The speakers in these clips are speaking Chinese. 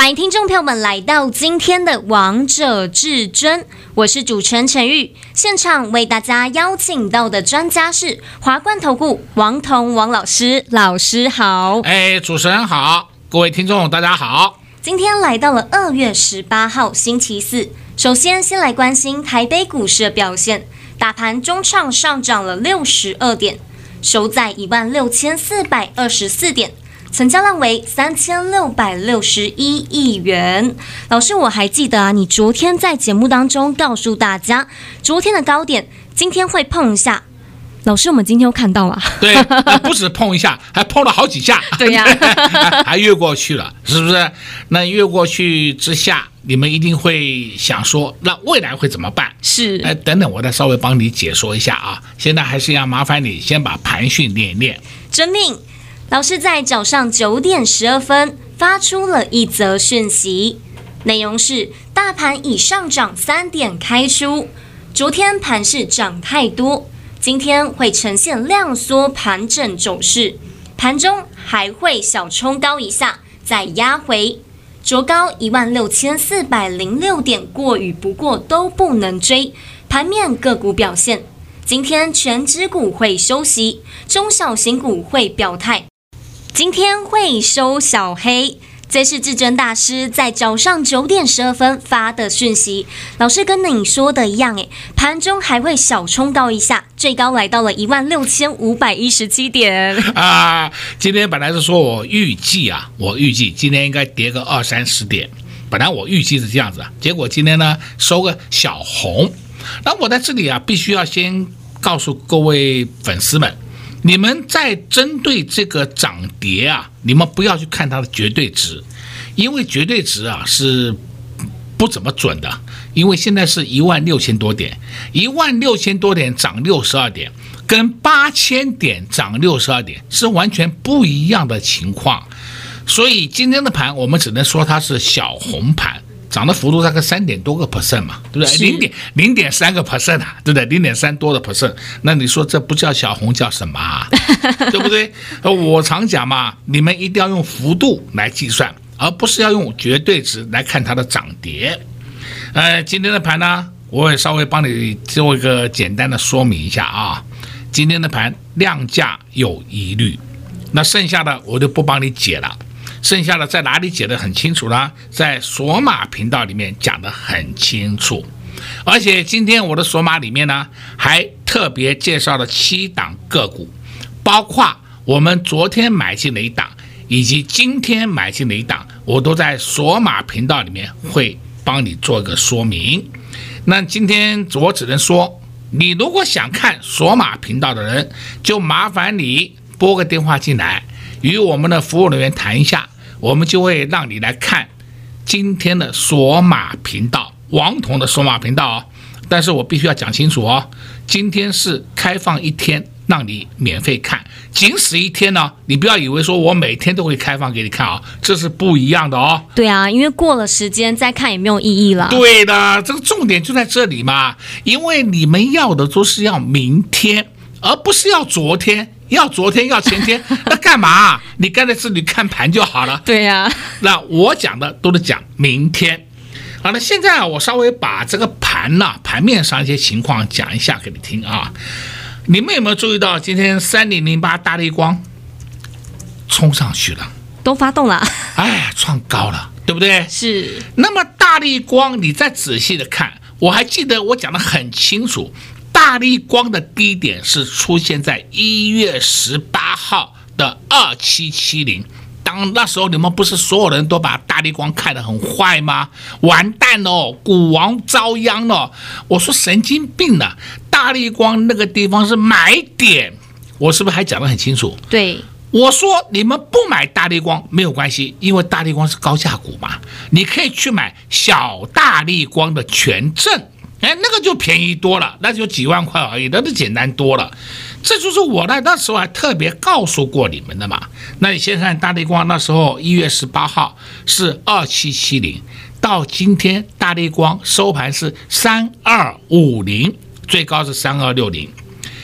欢迎听众朋友们来到今天的《王者至尊》，我是主持人陈玉。现场为大家邀请到的专家是华冠投顾王彤王老师，老师好。哎，主持人好，各位听众大家好。今天来到了二月十八号星期四，首先先来关心台北股市的表现，大盘中创上涨了六十二点，收在一万六千四百二十四点。成交量为三千六百六十一亿元。老师，我还记得啊，你昨天在节目当中告诉大家，昨天的高点今天会碰一下。老师，我们今天又看到了，对，不止碰一下，还碰了好几下，对呀，还越过去了，是不是？那越过去之下，你们一定会想说，那未来会怎么办？是，哎，等等，我再稍微帮你解说一下啊。现在还是要麻烦你先把盘训练一练。遵命。老师在早上九点十二分发出了一则讯息，内容是：大盘已上涨三点开出，昨天盘势涨太多，今天会呈现量缩盘整走势，盘中还会小冲高一下，再压回，卓高一万六千四百零六点，过与不过都不能追。盘面个股表现，今天权值股会休息，中小型股会表态。今天会收小黑，这是至尊大师在早上九点十二分发的讯息。老师跟你说的一样，诶，盘中还会小冲高一下，最高来到了一万六千五百一十七点。啊，今天本来是说我预计啊，我预计今天应该跌个二三十点，本来我预计是这样子，结果今天呢收个小红。那我在这里啊，必须要先告诉各位粉丝们。你们在针对这个涨跌啊，你们不要去看它的绝对值，因为绝对值啊是不怎么准的。因为现在是一万六千多点，一万六千多点涨六十二点，跟八千点涨六十二点是完全不一样的情况。所以今天的盘，我们只能说它是小红盘。涨的幅度大概三点多个 percent 嘛，对不对？零点零点三个 percent 啊，对不对？零点三多的 percent，那你说这不叫小红叫什么啊？对不对？我常讲嘛，你们一定要用幅度来计算，而不是要用绝对值来看它的涨跌。呃，今天的盘呢，我也稍微帮你做一个简单的说明一下啊。今天的盘量价有疑虑，那剩下的我就不帮你解了。剩下的在哪里解得很清楚呢？在索马频道里面讲得很清楚，而且今天我的索马里面呢，还特别介绍了七档个股，包括我们昨天买进的一档，以及今天买进的一档，我都在索马频道里面会帮你做个说明。那今天我只能说，你如果想看索马频道的人，就麻烦你拨个电话进来。与我们的服务人员谈一下，我们就会让你来看今天的索马频道，王彤的索马频道哦。但是我必须要讲清楚哦，今天是开放一天，让你免费看，仅此一天呢。你不要以为说我每天都会开放给你看啊，这是不一样的哦。对啊，因为过了时间再看也没有意义了。对的，这个重点就在这里嘛，因为你们要的都是要明天，而不是要昨天。要昨天要前天，那干嘛？你干脆自己看盘就好了。对呀、啊，那我讲的都是讲明天。好了，现在啊，我稍微把这个盘呐、啊，盘面上一些情况讲一下给你听啊。你们有没有注意到今天三零零八大力光冲上去了，都发动了，哎，创高了，对不对？是。那么大力光，你再仔细的看，我还记得我讲的很清楚。大立光的低点是出现在一月十八号的二七七零，当那时候你们不是所有人都把大立光看得很坏吗？完蛋了，股王遭殃了！我说神经病了，大立光那个地方是买点，我是不是还讲得很清楚？对，我说你们不买大立光没有关系，因为大立光是高价股嘛，你可以去买小大立光的权证。哎，那个就便宜多了，那就几万块而已，那就简单多了。这就是我呢，那时候还特别告诉过你们的嘛。那你先看大立光，那时候一月十八号是二七七零，到今天大立光收盘是三二五零，最高是三二六零。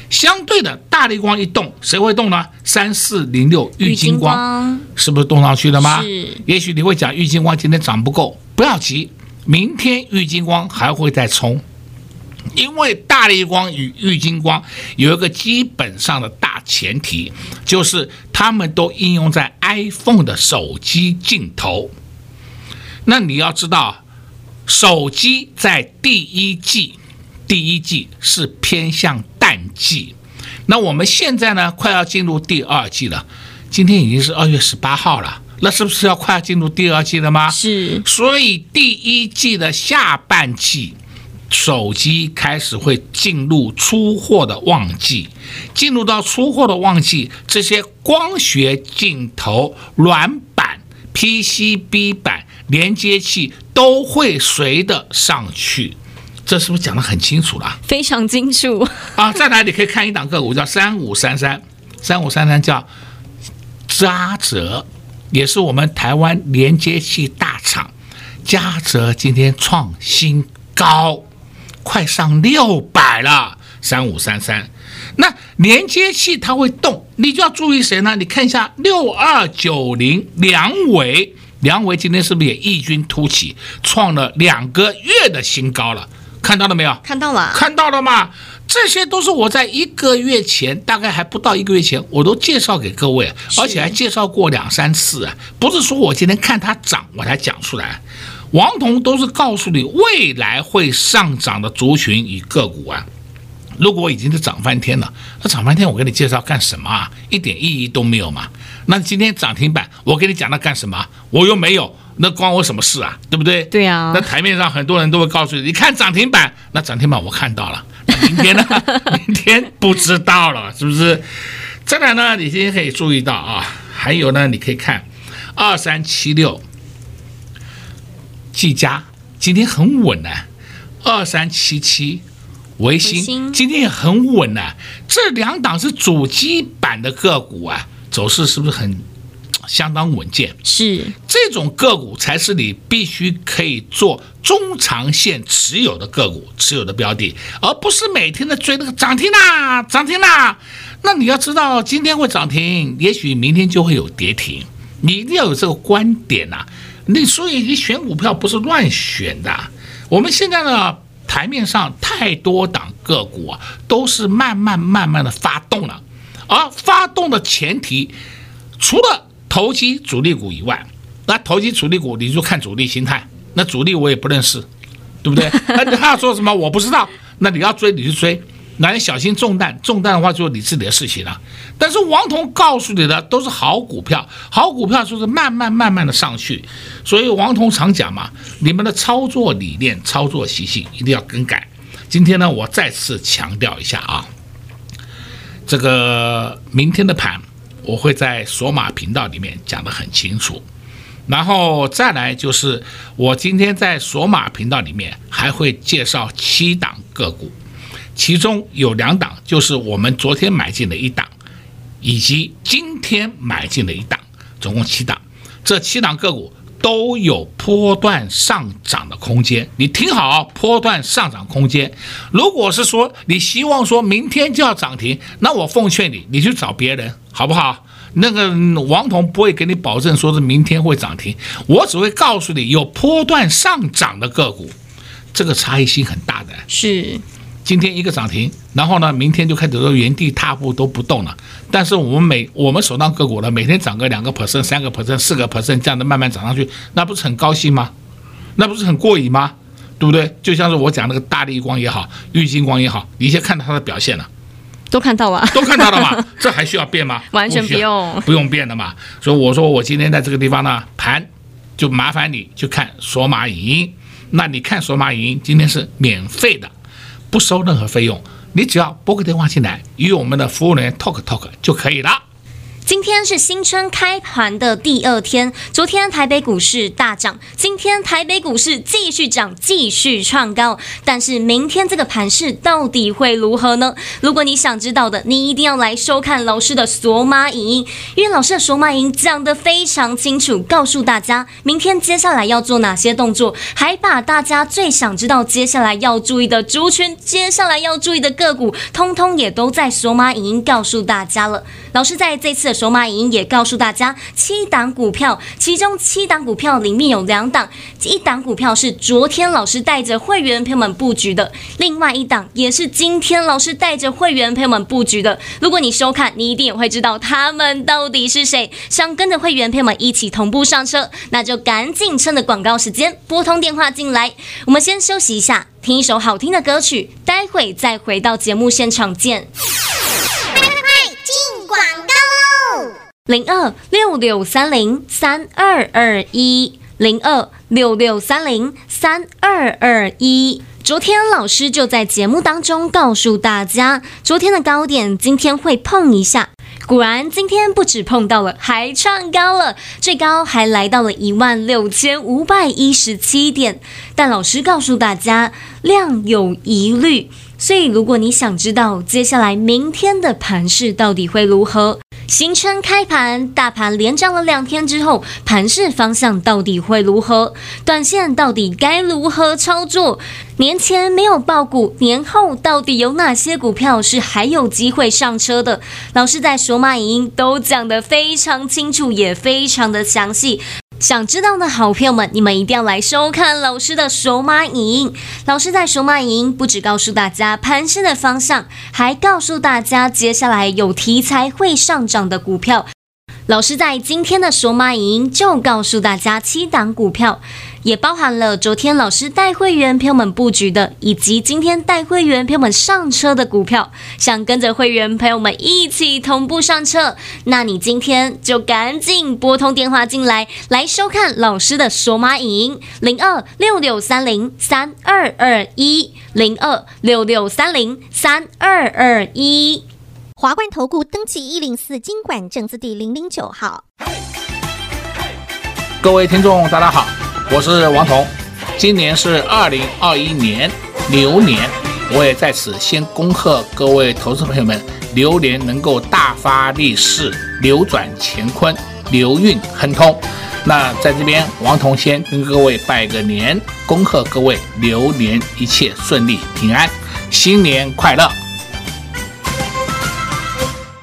相对的，大立光一动，谁会动呢？三四零六玉金光是不是动上去了吗？是。也许你会讲玉金光今天涨不够，不要急，明天玉金光还会再冲。因为大立光与玉金光有一个基本上的大前提，就是他们都应用在 iPhone 的手机镜头。那你要知道，手机在第一季，第一季是偏向淡季。那我们现在呢，快要进入第二季了。今天已经是二月十八号了，那是不是要快要进入第二季了吗？是。所以第一季的下半季。手机开始会进入出货的旺季，进入到出货的旺季，这些光学镜头、软板、PCB 板、连接器都会随的上去。这是不是讲得很清楚了？非常清楚啊！再来，你可以看一档个股叫三五三三，三五三三叫扎泽，也是我们台湾连接器大厂。嘉泽今天创新高。快上六百了，三五三三，那连接器它会动，你就要注意谁呢？你看一下六二九零梁伟，梁伟今天是不是也异军突起，创了两个月的新高了？看到了没有？看到了，看到了吗？这些都是我在一个月前，大概还不到一个月前，我都介绍给各位，而且还介绍过两三次啊，不是说我今天看它涨我才讲出来。王彤都是告诉你未来会上涨的族群与个股啊，如果已经是涨翻天了，那涨翻天我给你介绍干什么啊？一点意义都没有嘛。那今天涨停板，我给你讲它干什么？我又没有，那关我什么事啊？对不对？对啊。那台面上很多人都会告诉你，你看涨停板，那涨停板我看到了，那明天呢？明天不知道了，是不是？再来呢，你今天可以注意到啊，还有呢，你可以看二三七六。技嘉今天很稳呢，二三七七，维新今天也很稳呢。这两档是主机板的个股啊，走势是不是很相当稳健？是这种个股才是你必须可以做中长线持有的个股，持有的标的，而不是每天的追那个涨停啦，涨停啦。那你要知道，今天会涨停，也许明天就会有跌停，你一定要有这个观点呐。你所以你选股票不是乱选的。我们现在呢，台面上太多档个股啊，都是慢慢慢慢的发动了。而发动的前提，除了投机主力股以外，那投机主力股你就看主力心态。那主力我也不认识，对不对？那 他要说什么我不知道。那你要追你就追。那你小心中弹，中弹的话就是你自己的事情了。但是王彤告诉你的都是好股票，好股票就是慢慢慢慢的上去。所以王彤常讲嘛，你们的操作理念、操作习性一定要更改。今天呢，我再次强调一下啊，这个明天的盘我会在索马频道里面讲得很清楚。然后再来就是我今天在索马频道里面还会介绍七档个股。其中有两档，就是我们昨天买进的一档，以及今天买进的一档，总共七档。这七档个股都有波段上涨的空间。你听好，啊波段上涨空间。如果是说你希望说明天就要涨停，那我奉劝你，你去找别人，好不好？那个王彤不会给你保证说是明天会涨停，我只会告诉你有波段上涨的个股，这个差异性很大的。是。今天一个涨停，然后呢，明天就开始都原地踏步都不动了。但是我们每我们手上个股呢，每天涨个两个 percent、三个 percent、四个 percent 这样的慢慢涨上去，那不是很高兴吗？那不是很过瘾吗？对不对？就像是我讲那个大力光也好，玉金光也好，你先看到它的表现了，都看到了，都看到了嘛？这还需要变吗？完全不用，不，不用变的嘛。所以我说我今天在这个地方呢，盘就麻烦你去看索马影音。那你看索马影音，今天是免费的。不收任何费用，你只要拨个电话进来，与我们的服务人员 talk talk 就可以了。今天是新春开盘的第二天，昨天台北股市大涨，今天台北股市继续涨，继续创高。但是明天这个盘势到底会如何呢？如果你想知道的，你一定要来收看老师的索马影音，因为老师的索马影音讲得非常清楚，告诉大家明天接下来要做哪些动作，还把大家最想知道接下来要注意的族群、接下来要注意的个股，通通也都在索马影音告诉大家了。老师在这次手马影也告诉大家，七档股票，其中七档股票里面有两档，一档股票是昨天老师带着会员朋友们布局的，另外一档也是今天老师带着会员朋友们布局的。如果你收看，你一定也会知道他们到底是谁。想跟着会员朋友们一起同步上车，那就赶紧趁着广告时间拨通电话进来。我们先休息一下，听一首好听的歌曲，待会再回到节目现场见。快进广告零二六六三零三二二一，零二六六三零三二二一。昨天老师就在节目当中告诉大家，昨天的高点今天会碰一下。果然，今天不止碰到了，还创高了，最高还来到了一万六千五百一十七点。但老师告诉大家，量有疑虑，所以如果你想知道接下来明天的盘势到底会如何，新春开盘，大盘连涨了两天之后，盘市方向到底会如何？短线到底该如何操作？年前没有爆股，年后到底有哪些股票是还有机会上车的？老师在索马影音都讲得非常清楚，也非常的详细。想知道的好朋友们，你们一定要来收看老师的索马影音。老师在索马影音不只告诉大家盘势的方向，还告诉大家接下来有题材会上涨的股票。老师在今天的索马影音就告诉大家七档股票。也包含了昨天老师带会员朋友们布局的，以及今天带会员朋友们上车的股票。想跟着会员朋友们一起同步上车，那你今天就赶紧拨通电话进来，来收看老师的索马影音零二六六三零三二二一零二六六三零三二二一。华冠投顾登记一零四金管证字第零零九号。各位听众，大家好。我是王彤，今年是二零二一年牛年，我也在此先恭贺各位投资朋友们，牛年能够大发利市，扭转乾坤，牛运亨通。那在这边，王彤先跟各位拜个年，恭贺各位牛年一切顺利平安，新年快乐。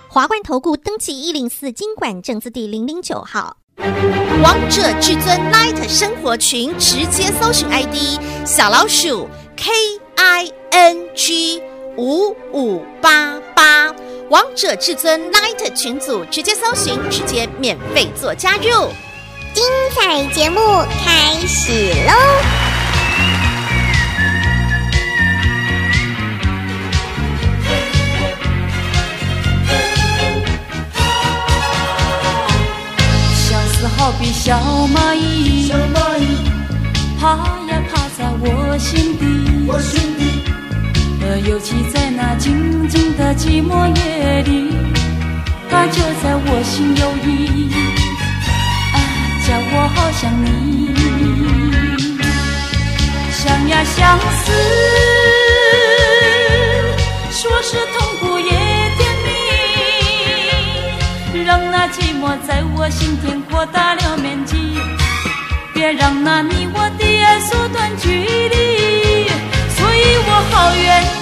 华冠投顾登记一零四金管证字第零零九号。王者至尊 Light 生活群，直接搜寻 ID 小老鼠 K I N G 五五八八，王者至尊 Light 群组直接搜寻，直接免费做加入。精彩节目开始喽！好比小蚂蚁，小蚂蚁爬呀爬在我心底，我心底。呃，尤其在那静静的寂寞夜里，它就在我心有意，啊，叫我好想你，想呀相思，说是痛苦也让那寂寞在我心田。扩大了面积，别让那你我的爱缩短距离，所以我好愿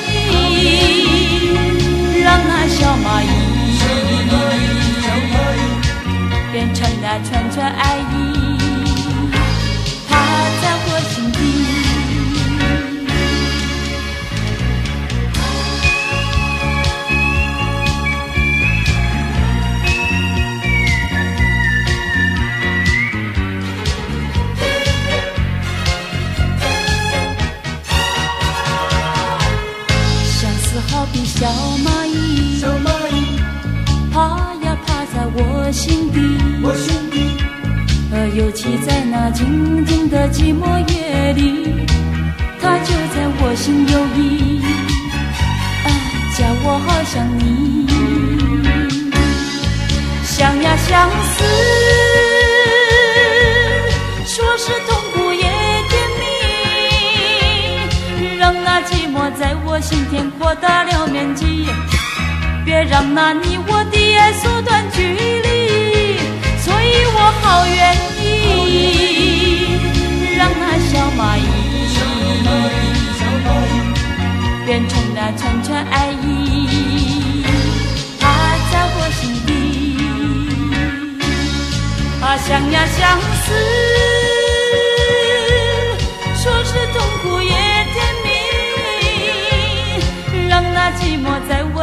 别让那你我的爱缩短距离，所以我好愿意让那小蚂蚁变成那串串爱意，它在我心底，它想呀相思，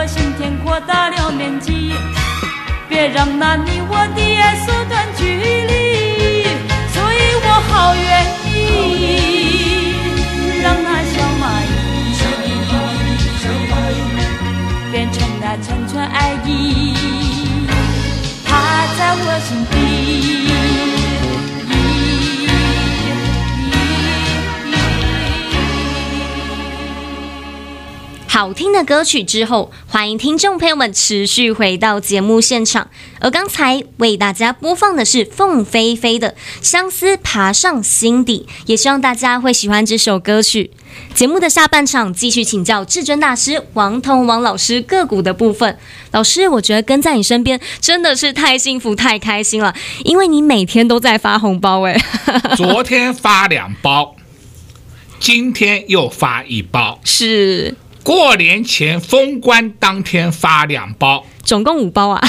我心田扩大了面积，别让那你我的爱缩短距离，所以我好愿意让那小蚂蚁变成那串串爱意，它在我心好听的歌曲之后，欢迎听众朋友们持续回到节目现场。而刚才为大家播放的是凤飞飞的《相思爬上心底》，也希望大家会喜欢这首歌曲。节目的下半场继续请教至尊大师王彤王老师个股的部分。老师，我觉得跟在你身边真的是太幸福、太开心了，因为你每天都在发红包哎。昨天发两包，今天又发一包，是。过年前封关当天发两包，总共五包啊！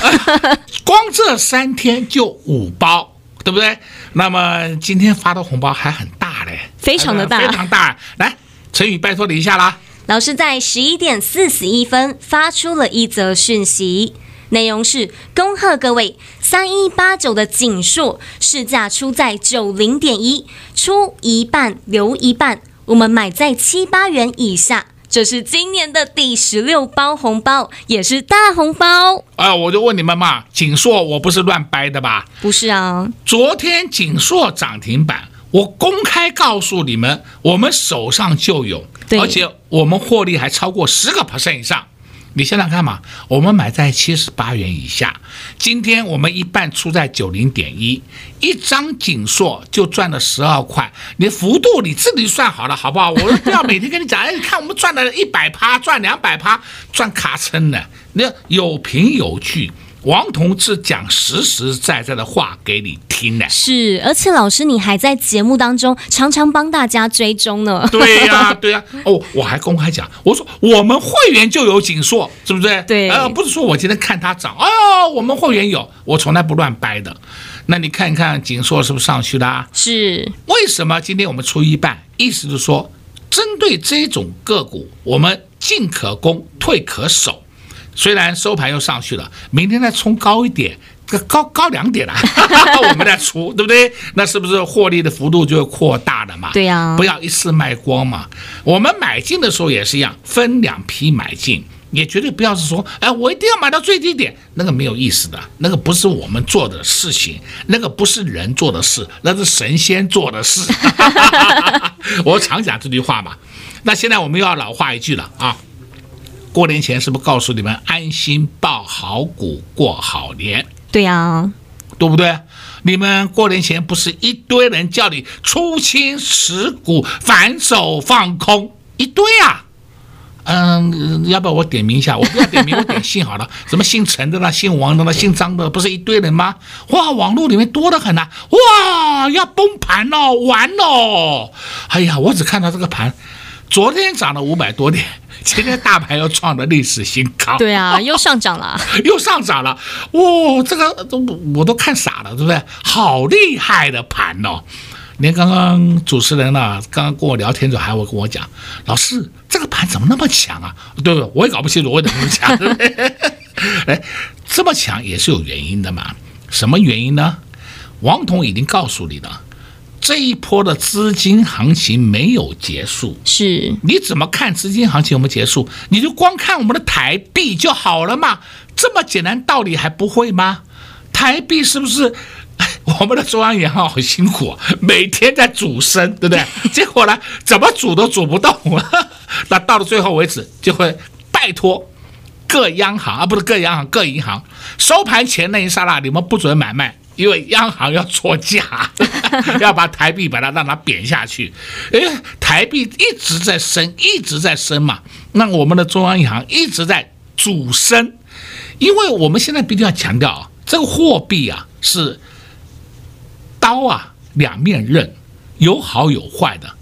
光这三天就五包，对不对？那么今天发的红包还很大嘞，非常的大，非常大。来，陈宇，拜托你一下啦。老师在十一点四十一分发出了一则讯息，内容是：恭贺各位三一八九的锦硕市价出在九零点一，出一半留一半，我们买在七八元以下。这是今年的第十六包红包，也是大红包。啊，我就问你们嘛，锦硕我不是乱掰的吧？不是啊，昨天锦硕涨停板，我公开告诉你们，我们手上就有，而且我们获利还超过十个 percent 以上。你想想看嘛，我们买在七十八元以下，今天我们一半出在九零点一，一张紧硕就赚了十二块，你幅度你自己算好了，好不好？我不要每天跟你讲，哎，你看我们赚了一百趴，赚两百趴，赚卡撑的，那有凭有据。王同志讲实实在在的话给你听呢，是，而且老师你还在节目当中常常帮大家追踪呢。对呀、啊，对呀、啊，哦，我还公开讲，我说我们会员就有景硕，是不是？对，呃，不是说我今天看他涨，哦，我们会员有，我从来不乱掰的。那你看一看景硕是不是上去了？是，为什么今天我们出一半？意思就是说，针对这种个股，我们进可攻，退可守。虽然收盘又上去了，明天再冲高一点，高高两点了，我们再出，对不对？那是不是获利的幅度就会扩大了嘛？对呀、啊，不要一次卖光嘛。我们买进的时候也是一样，分两批买进，也绝对不要是说，哎，我一定要买到最低点，那个没有意思的，那个不是我们做的事情，那个不是人做的事，那是神仙做的事。我常讲这句话嘛。那现在我们又要老话一句了啊。过年前是不是告诉你们安心抱好股过好年？对呀、啊，对不对？你们过年前不是一堆人叫你出清持股反手放空一堆啊？嗯，要不要我点名一下？我不要点名，我点姓好了。什么姓陈的啦，姓王的啦，姓张的，不是一堆人吗？哇，网络里面多得很呐、啊！哇，要崩盘哦，完喽！哎呀，我只看到这个盘，昨天涨了五百多点。今天大盘又创了历史新高，对啊，又上涨了，又上涨了，哇、哦，这个都我都看傻了，对不对？好厉害的盘哦！连刚刚主持人呢、啊，刚刚跟我聊天的时候还会跟我讲，老师，这个盘怎么那么强啊？对不对？我也搞不清楚为什么那么强，对不对？哎，这么强也是有原因的嘛？什么原因呢？王彤已经告诉你了。这一波的资金行情没有结束，是你怎么看资金行情有没有结束？你就光看我们的台币就好了嘛，这么简单道理还不会吗？台币是不是？我们的中央银行好辛苦啊，每天在主升，对不对？结果呢，怎么主都主不动了，那到了最后为止，就会拜托各央行啊，不是各央行，各银行收盘前那一刹那，你们不准买卖，因为央行要作价，要把台币把它让它贬下去。哎，台币一直在升，一直在升嘛。那我们的中央银行一直在主升，因为我们现在必须要强调啊，这个货币啊是刀啊两面刃，有好有坏的。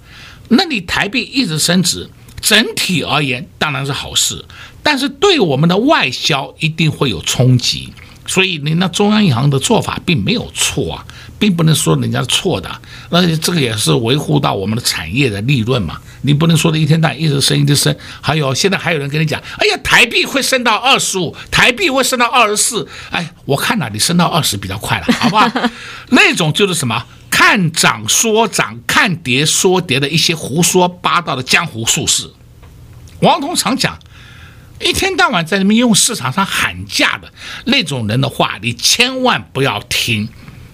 那你台币一直升值，整体而言当然是好事，但是对我们的外销一定会有冲击。所以，你那中央银行的做法并没有错啊，并不能说人家错的。那这个也是维护到我们的产业的利润嘛。你不能说的一天到一直升一直升。还有现在还有人跟你讲，哎呀，台币会升到二十五，台币会升到二十四。哎，我看哪你升到二十比较快了，好不好？那种就是什么？看涨说涨，看跌说跌的一些胡说八道的江湖术士，王彤常讲，一天到晚在那边用市场上喊价的那种人的话，你千万不要听。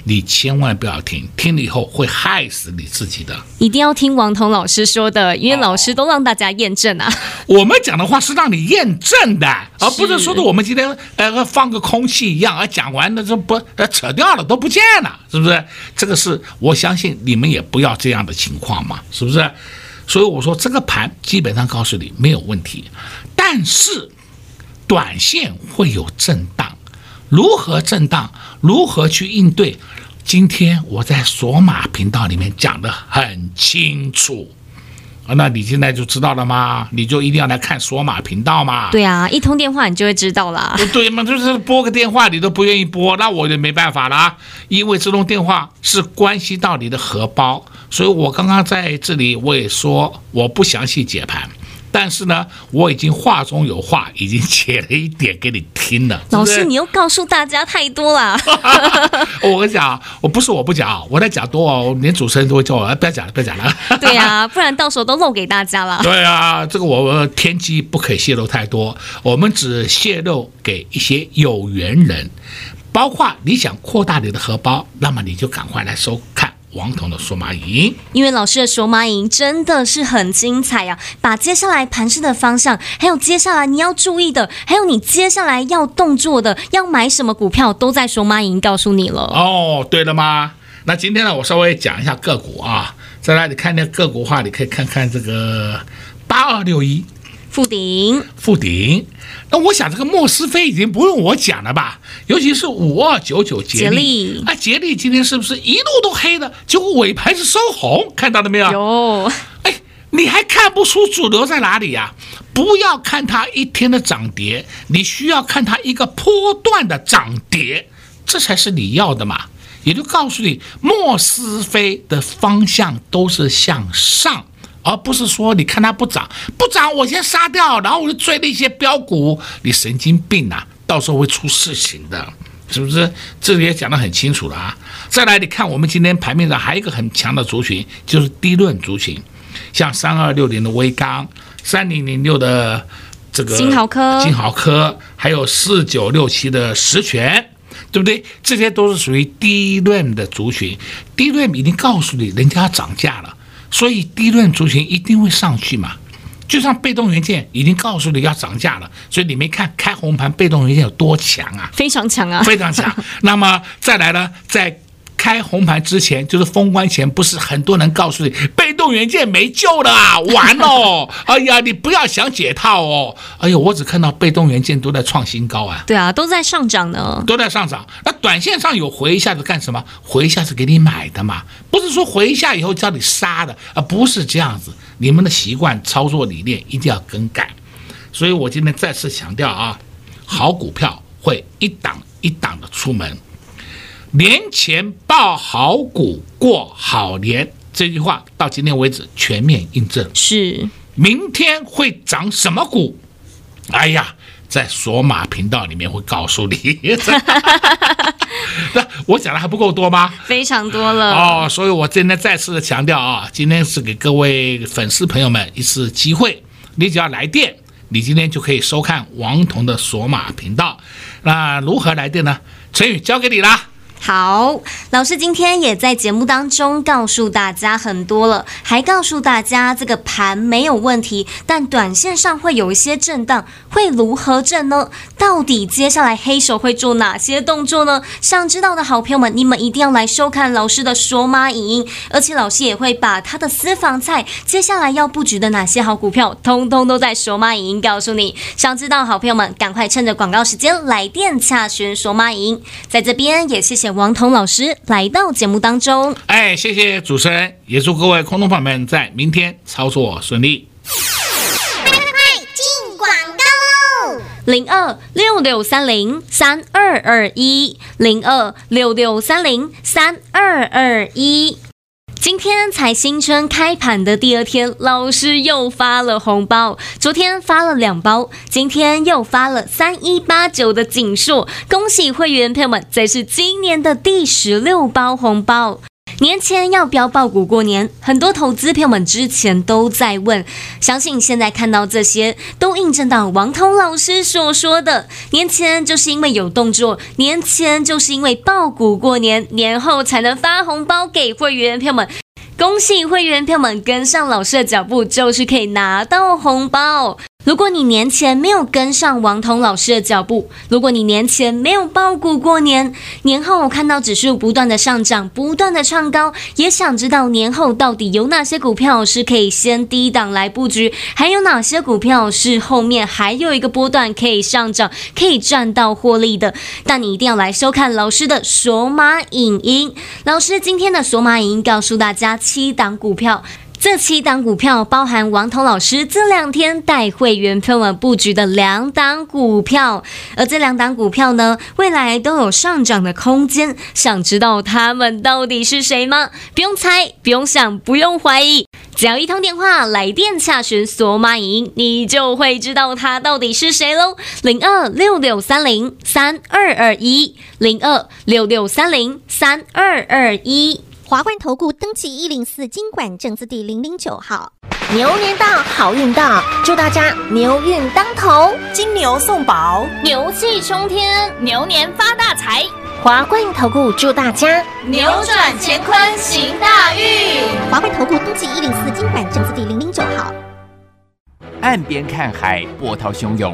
你千万不要听，听了以后会害死你自己的。一定要听王彤老师说的，因为老师都让大家验证啊。我们讲的话是让你验证的，而不是说的我们今天呃放个空气一样，而讲完了就不呃扯掉了都不见了，是不是？这个是我相信你们也不要这样的情况嘛，是不是？所以我说这个盘基本上告诉你没有问题，但是短线会有震荡。如何震荡？如何去应对？今天我在索马频道里面讲的很清楚啊，那你现在就知道了吗？你就一定要来看索马频道吗？对啊，一通电话你就会知道了。对嘛，就是拨个电话你都不愿意拨，那我就没办法了，因为这通电话是关系到你的荷包，所以我刚刚在这里我也说我不详细解盘。但是呢，我已经话中有话，已经写了一点给你听了。老师，你又告诉大家太多了。我跟你讲，我不是我不讲，我在讲多哦，连主持人都会叫我，不要讲了，不要讲了。对啊，不然到时候都漏给大家了。对啊，这个我天机不可以泄露太多，我们只泄露给一些有缘人，包括你想扩大你的荷包，那么你就赶快来收看。王彤的索马营，因为老师的索马营真的是很精彩呀、啊！把接下来盘势的方向，还有接下来你要注意的，还有你接下来要动作的，要买什么股票，都在索马营告诉你了。哦，对了吗？那今天呢，我稍微讲一下个股啊。在那里看那个股的话，你可以看看这个八二六一。富鼎，富鼎，那我想这个莫斯菲已经不用我讲了吧？尤其是五二九九捷力啊，捷力今天是不是一路都黑的？结果尾盘是收红，看到了没有？有。哎，你还看不出主流在哪里呀？不要看它一天的涨跌，你需要看它一个波段的涨跌，这才是你要的嘛。也就告诉你，莫斯菲的方向都是向上。而不是说你看它不涨，不涨我先杀掉，然后我就追那些标股，你神经病啊！到时候会出事情的，是不是？这里也讲得很清楚了啊。再来，你看我们今天盘面上还有一个很强的族群，就是低润族群，像三二六零的威刚，三零零六的这个金豪科，金豪科，还有四九六七的实权，对不对？这些都是属于低润的族群，低润已经告诉你人家要涨价了。所以低润族群一定会上去嘛，就像被动元件已经告诉你要涨价了，所以你没看开红盘被动元件有多强啊？非常强啊，非常强。那么再来呢，在开红盘之前，就是封关前，不是很多人告诉你被动元件没救了啊，完了！哎呀，你不要想解套哦。哎呦，我只看到被动元件都在创新高啊。对啊，都在上涨呢，都在上涨。那短线上有回一下子干什么？回一下子给你买的嘛，不是说回一下以后叫你杀的啊，不是这样子。你们的习惯操作理念一定要更改。所以我今天再次强调啊，好股票会一档一档的出门。年前报好股过好年，这句话到今天为止全面印证。是，明天会涨什么股？哎呀，在索马频道里面会告诉你。那我讲的还不够多吗？非常多了哦，所以我今天再次的强调啊，今天是给各位粉丝朋友们一次机会，你只要来电，你今天就可以收看王彤的索马频道。那如何来电呢？成语交给你了。好，老师今天也在节目当中告诉大家很多了，还告诉大家这个盘没有问题，但短线上会有一些震荡，会如何震呢？到底接下来黑手会做哪些动作呢？想知道的好朋友们，你们一定要来收看老师的索马影音，而且老师也会把他的私房菜接下来要布局的哪些好股票，通通都在索马影音告诉你。想知道好朋友们，赶快趁着广告时间来电洽询索马影音，在这边也谢谢。王彤老师来到节目当中，哎，谢谢主持人，也祝各位空洞朋友们在明天操作顺利。快快进广告喽！零二六六三零三二二一，零二六六三零三二二一。今天才新春开盘的第二天，老师又发了红包。昨天发了两包，今天又发了三一八九的锦硕，恭喜会员朋友们，这是今年的第十六包红包。年前要不要爆股过年？很多投资朋友们之前都在问，相信现在看到这些，都印证到王彤老师所说的：年前就是因为有动作，年前就是因为爆股过年，年后才能发红包给会员朋友们。恭喜会员朋友们跟上老师的脚步，就是可以拿到红包。如果你年前没有跟上王彤老师的脚步，如果你年前没有抱股过年，年后我看到指数不断的上涨，不断的创高，也想知道年后到底有哪些股票是可以先低档来布局，还有哪些股票是后面还有一个波段可以上涨，可以赚到获利的，但你一定要来收看老师的索马影音。老师今天的索马影音告诉大家七档股票。这七档股票包含王彤老师这两天带会员朋友们布局的两档股票，而这两档股票呢，未来都有上涨的空间。想知道他们到底是谁吗？不用猜，不用想，不用怀疑，只要一通电话来电洽询索马影，你就会知道他到底是谁喽。零二六六三零三二二一，零二六六三零三二二一。华冠投顾登记一零四金管证字第零零九号，牛年到，好运到，祝大家牛运当头，金牛送宝，牛气冲天，牛年发大财。华冠投顾祝大家扭转乾坤行大运。华冠投顾登记一零四金管证字第零零九号。岸边看海，波涛汹涌；